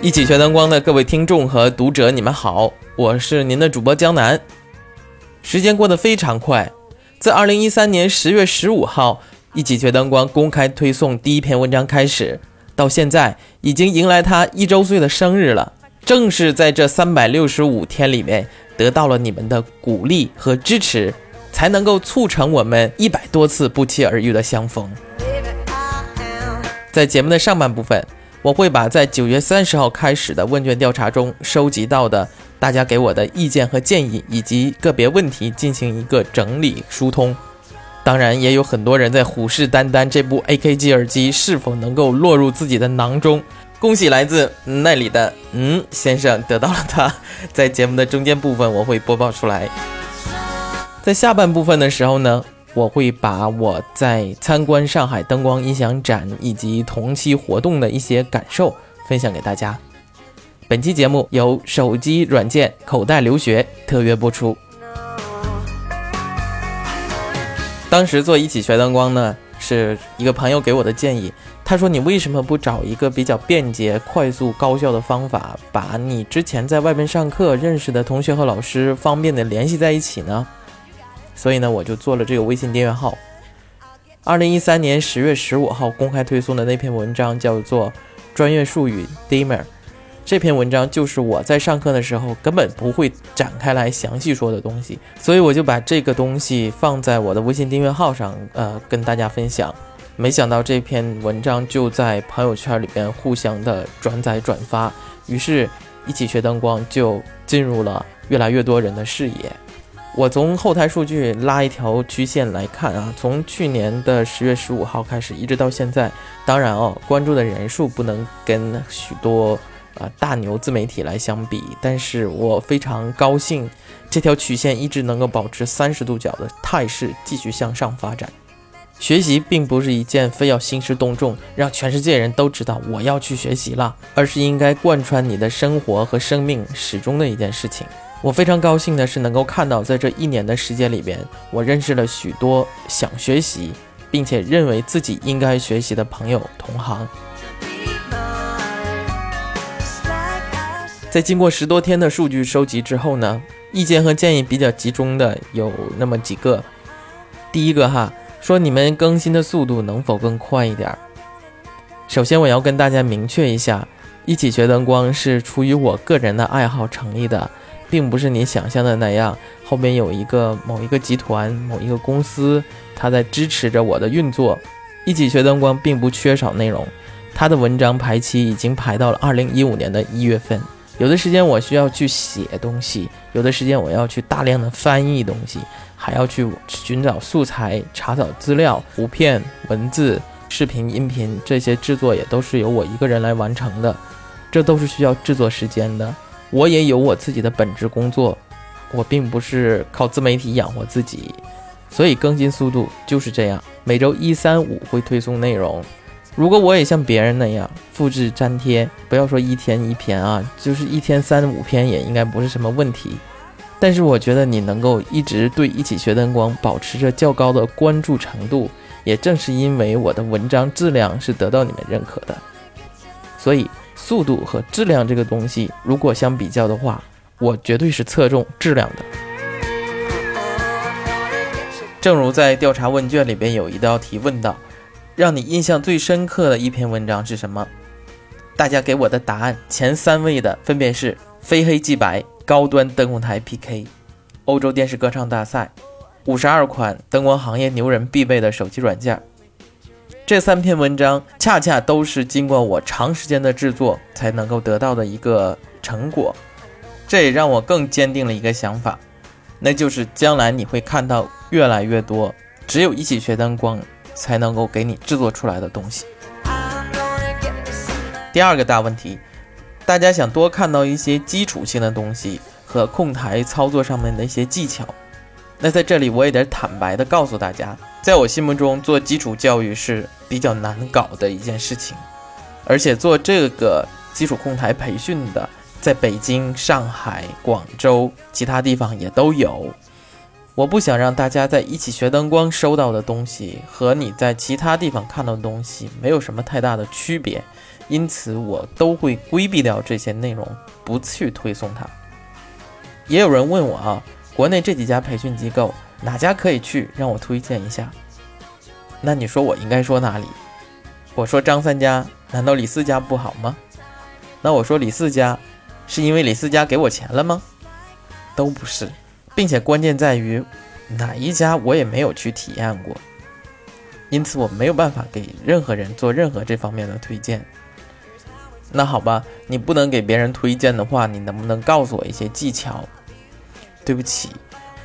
一起学灯光的各位听众和读者，你们好，我是您的主播江南。时间过得非常快，自二零一三年十月十五号，一起学灯光公开推送第一篇文章开始，到现在已经迎来他一周岁的生日了。正是在这三百六十五天里面，得到了你们的鼓励和支持，才能够促成我们一百多次不期而遇的相逢。在节目的上半部分。我会把在九月三十号开始的问卷调查中收集到的大家给我的意见和建议，以及个别问题进行一个整理疏通。当然，也有很多人在虎视眈眈这部 AKG 耳机是否能够落入自己的囊中。恭喜来自那里的嗯先生得到了它。在节目的中间部分，我会播报出来。在下半部分的时候呢？我会把我在参观上海灯光音响展以及同期活动的一些感受分享给大家。本期节目由手机软件口袋留学特约播出。当时做一起学灯光呢，是一个朋友给我的建议。他说：“你为什么不找一个比较便捷、快速、高效的方法，把你之前在外面上课认识的同学和老师方便的联系在一起呢？”所以呢，我就做了这个微信订阅号。二零一三年十月十五号公开推送的那篇文章叫做“专业术语 Dimmer”，这篇文章就是我在上课的时候根本不会展开来详细说的东西，所以我就把这个东西放在我的微信订阅号上，呃，跟大家分享。没想到这篇文章就在朋友圈里边互相的转载转发，于是一起学灯光就进入了越来越多人的视野。我从后台数据拉一条曲线来看啊，从去年的十月十五号开始，一直到现在，当然哦，关注的人数不能跟许多啊大牛自媒体来相比，但是我非常高兴，这条曲线一直能够保持三十度角的态势，继续向上发展。学习并不是一件非要兴师动众，让全世界人都知道我要去学习了，而是应该贯穿你的生活和生命始终的一件事情。我非常高兴的是，能够看到在这一年的时间里边，我认识了许多想学习，并且认为自己应该学习的朋友同行。在经过十多天的数据收集之后呢，意见和建议比较集中的有那么几个。第一个哈，说你们更新的速度能否更快一点？首先我要跟大家明确一下，一起学灯光是出于我个人的爱好成立的。并不是你想象的那样，后面有一个某一个集团、某一个公司，它在支持着我的运作。一起学灯光并不缺少内容，它的文章排期已经排到了二零一五年的一月份。有的时间我需要去写东西，有的时间我要去大量的翻译东西，还要去寻找素材、查找资料、图片、文字、视频、音频这些制作也都是由我一个人来完成的，这都是需要制作时间的。我也有我自己的本职工作，我并不是靠自媒体养活自己，所以更新速度就是这样，每周一、三、五会推送内容。如果我也像别人那样复制粘贴，不要说一天一篇啊，就是一天三五篇也应该不是什么问题。但是我觉得你能够一直对一起学灯光保持着较高的关注程度，也正是因为我的文章质量是得到你们认可的，所以。速度和质量这个东西，如果相比较的话，我绝对是侧重质量的。正如在调查问卷里边有一道题问到，让你印象最深刻的一篇文章是什么？大家给我的答案前三位的分别是非黑即白高端灯光台 PK、欧洲电视歌唱大赛、五十二款灯光行业牛人必备的手机软件。这三篇文章恰恰都是经过我长时间的制作才能够得到的一个成果，这也让我更坚定了一个想法，那就是将来你会看到越来越多只有一起学灯光才能够给你制作出来的东西。第二个大问题，大家想多看到一些基础性的东西和控台操作上面的一些技巧。那在这里，我也得坦白的告诉大家，在我心目中，做基础教育是比较难搞的一件事情，而且做这个基础控台培训的，在北京、上海、广州其他地方也都有。我不想让大家在一起学灯光收到的东西和你在其他地方看到的东西没有什么太大的区别，因此我都会规避掉这些内容，不去推送它。也有人问我啊，国内这几家培训机构哪家可以去，让我推荐一下。那你说我应该说哪里？我说张三家，难道李四家不好吗？那我说李四家，是因为李四家给我钱了吗？都不是。并且关键在于，哪一家我也没有去体验过，因此我没有办法给任何人做任何这方面的推荐。那好吧，你不能给别人推荐的话，你能不能告诉我一些技巧？对不起，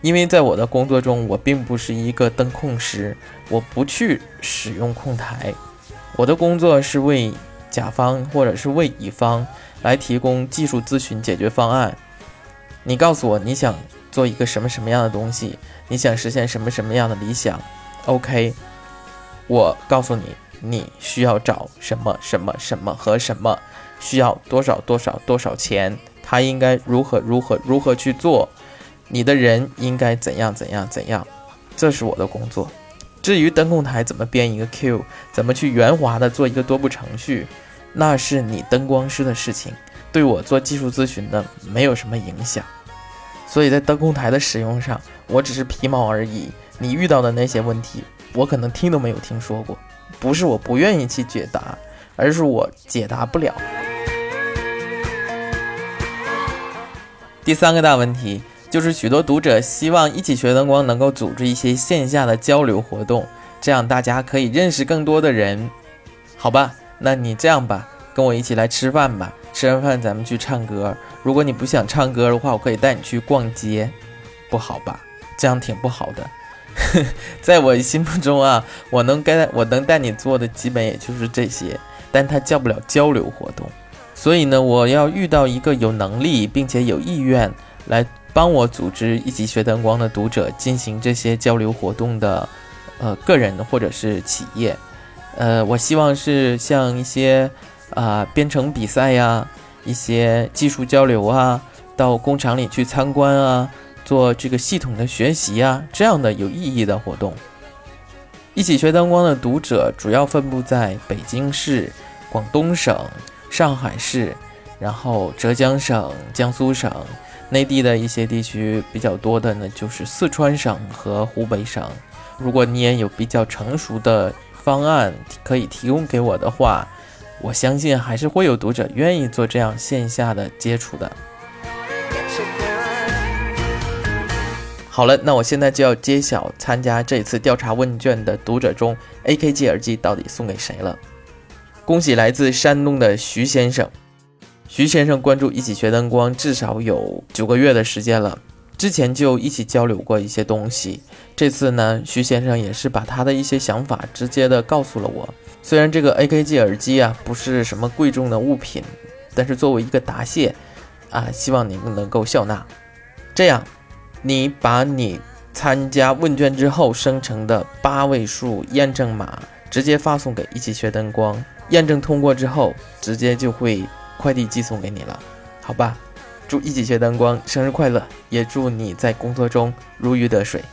因为在我的工作中，我并不是一个灯控师，我不去使用控台，我的工作是为甲方或者是为乙方来提供技术咨询解决方案。你告诉我你想。做一个什么什么样的东西？你想实现什么什么样的理想？OK，我告诉你，你需要找什么什么什么和什么，需要多少多少多少钱？他应该如何如何如何去做？你的人应该怎样怎样怎样？这是我的工作。至于灯控台怎么编一个 Q，怎么去圆滑的做一个多步程序，那是你灯光师的事情，对我做技术咨询的没有什么影响。所以在灯控台的使用上，我只是皮毛而已。你遇到的那些问题，我可能听都没有听说过。不是我不愿意去解答，而是我解答不了。第三个大问题就是，许多读者希望一起学灯光能够组织一些线下的交流活动，这样大家可以认识更多的人。好吧，那你这样吧，跟我一起来吃饭吧。吃完饭咱们去唱歌。如果你不想唱歌的话，我可以带你去逛街，不好吧？这样挺不好的。在我心目中啊，我能该我能带你做的基本也就是这些，但它叫不了交流活动。所以呢，我要遇到一个有能力并且有意愿来帮我组织一起学灯光的读者进行这些交流活动的，呃，个人或者是企业。呃，我希望是像一些。啊，编程比赛呀，一些技术交流啊，到工厂里去参观啊，做这个系统的学习啊，这样的有意义的活动。一起学灯光的读者主要分布在北京市、广东省、上海市，然后浙江省、江苏省，内地的一些地区比较多的呢，就是四川省和湖北省。如果你也有比较成熟的方案可以提供给我的话。我相信还是会有读者愿意做这样线下的接触的。好了，那我现在就要揭晓参加这次调查问卷的读者中，AKG 耳机到底送给谁了。恭喜来自山东的徐先生。徐先生关注一起学灯光至少有九个月的时间了，之前就一起交流过一些东西。这次呢，徐先生也是把他的一些想法直接的告诉了我。虽然这个 AKG 耳机啊不是什么贵重的物品，但是作为一个答谢，啊，希望您能够笑纳。这样，你把你参加问卷之后生成的八位数验证码直接发送给一起学灯光，验证通过之后，直接就会快递寄送给你了，好吧？祝一起学灯光生日快乐，也祝你在工作中如鱼得水。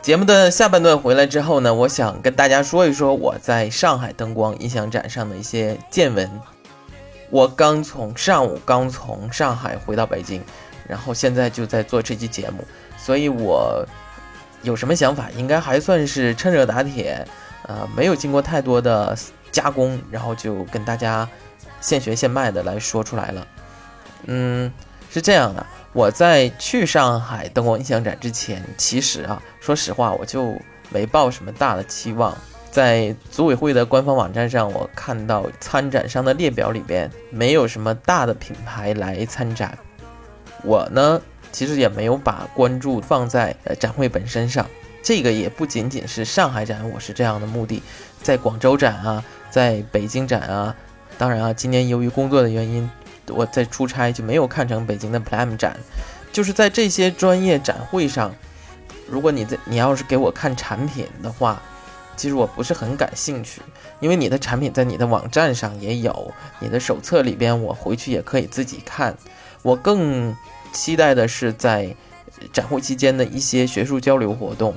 节目的下半段回来之后呢，我想跟大家说一说我在上海灯光音响展上的一些见闻。我刚从上午刚从上海回到北京，然后现在就在做这期节目，所以我有什么想法，应该还算是趁热打铁，呃，没有经过太多的加工，然后就跟大家现学现卖的来说出来了。嗯，是这样的。我在去上海灯光音响展之前，其实啊，说实话，我就没抱什么大的期望。在组委会的官方网站上，我看到参展商的列表里边没有什么大的品牌来参展。我呢，其实也没有把关注放在呃展会本身上。这个也不仅仅是上海展，我是这样的目的。在广州展啊，在北京展啊，当然啊，今年由于工作的原因。我在出差就没有看成北京的 Plam 展，就是在这些专业展会上，如果你在你要是给我看产品的话，其实我不是很感兴趣，因为你的产品在你的网站上也有，你的手册里边我回去也可以自己看。我更期待的是在展会期间的一些学术交流活动。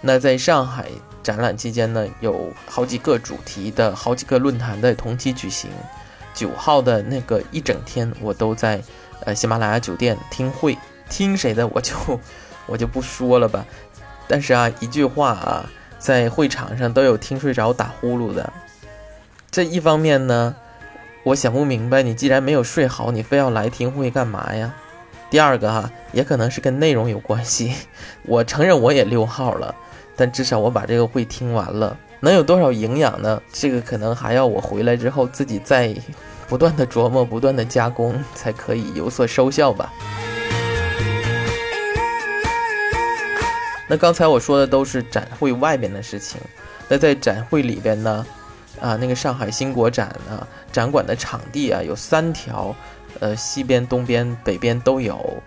那在上海展览期间呢，有好几个主题的好几个论坛在同期举行。九号的那个一整天，我都在呃喜马拉雅酒店听会，听谁的我就 我就不说了吧。但是啊，一句话啊，在会场上都有听睡着打呼噜的。这一方面呢，我想不明白，你既然没有睡好，你非要来听会干嘛呀？第二个哈，也可能是跟内容有关系。我承认我也溜号了。但至少我把这个会听完了，能有多少营养呢？这个可能还要我回来之后自己再不断的琢磨、不断的加工，才可以有所收效吧。那刚才我说的都是展会外边的事情，那在展会里边呢？啊，那个上海新国展啊，展馆的场地啊有三条，呃，西边、东边、北边都有。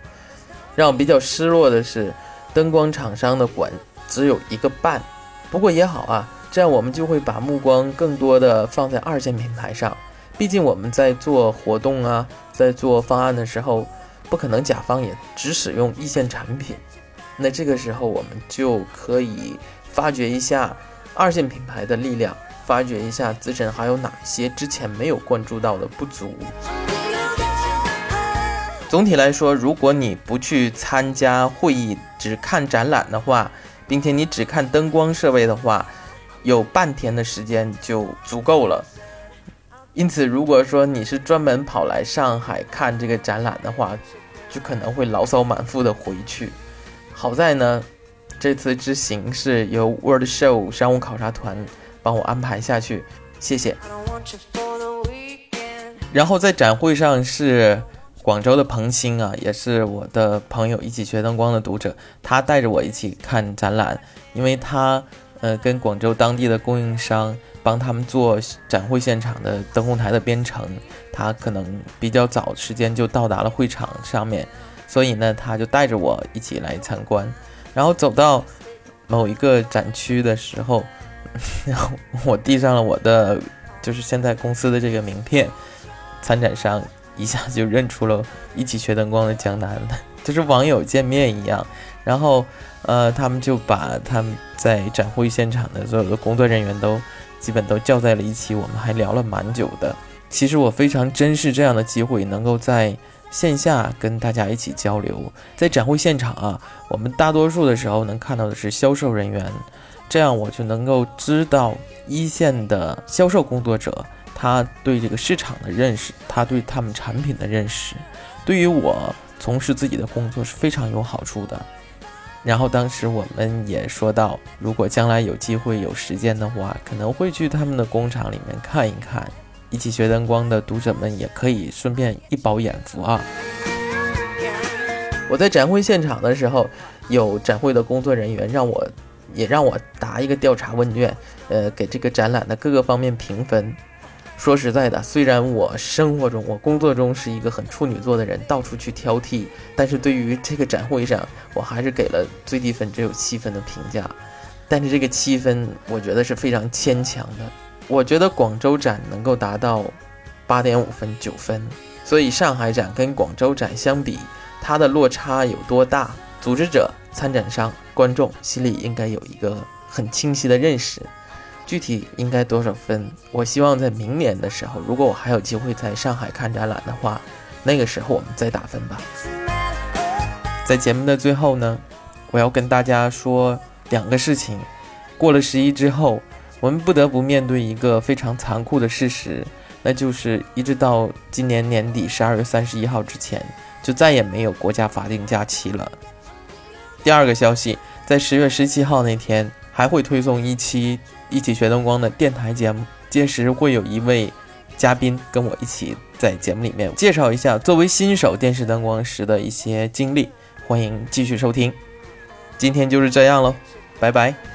让我比较失落的是，灯光厂商的馆。只有一个半，不过也好啊，这样我们就会把目光更多的放在二线品牌上。毕竟我们在做活动啊，在做方案的时候，不可能甲方也只使用一线产品。那这个时候我们就可以发掘一下二线品牌的力量，发掘一下自身还有哪些之前没有关注到的不足。总体来说，如果你不去参加会议，只看展览的话，并且你只看灯光设备的话，有半天的时间就足够了。因此，如果说你是专门跑来上海看这个展览的话，就可能会牢骚满腹的回去。好在呢，这次之行是由 World Show 商务考察团帮我安排下去，谢谢。然后在展会上是。广州的彭星啊，也是我的朋友，一起学灯光的读者。他带着我一起看展览，因为他呃跟广州当地的供应商帮他们做展会现场的灯控台的编程，他可能比较早时间就到达了会场上面，所以呢，他就带着我一起来参观。然后走到某一个展区的时候，然 后我递上了我的就是现在公司的这个名片，参展商。一下子就认出了一起学灯光的江南，就是网友见面一样。然后，呃，他们就把他们在展会现场的所有的工作人员都基本都叫在了一起，我们还聊了蛮久的。其实我非常珍视这样的机会，能够在线下跟大家一起交流。在展会现场啊，我们大多数的时候能看到的是销售人员，这样我就能够知道一线的销售工作者。他对这个市场的认识，他对他们产品的认识，对于我从事自己的工作是非常有好处的。然后当时我们也说到，如果将来有机会有时间的话，可能会去他们的工厂里面看一看。一起学灯光的读者们也可以顺便一饱眼福啊！我在展会现场的时候，有展会的工作人员让我也让我答一个调查问卷，呃，给这个展览的各个方面评分。说实在的，虽然我生活中、我工作中是一个很处女座的人，到处去挑剔，但是对于这个展会上，我还是给了最低分，只有七分的评价。但是这个七分，我觉得是非常牵强的。我觉得广州展能够达到八点五分、九分，所以上海展跟广州展相比，它的落差有多大？组织者、参展商、观众心里应该有一个很清晰的认识。具体应该多少分？我希望在明年的时候，如果我还有机会在上海看展览的话，那个时候我们再打分吧。在节目的最后呢，我要跟大家说两个事情。过了十一之后，我们不得不面对一个非常残酷的事实，那就是一直到今年年底十二月三十一号之前，就再也没有国家法定假期了。第二个消息，在十月十七号那天。还会推送一期一起学灯光的电台节目，届时会有一位嘉宾跟我一起在节目里面介绍一下作为新手电视灯光师的一些经历，欢迎继续收听。今天就是这样喽，拜拜。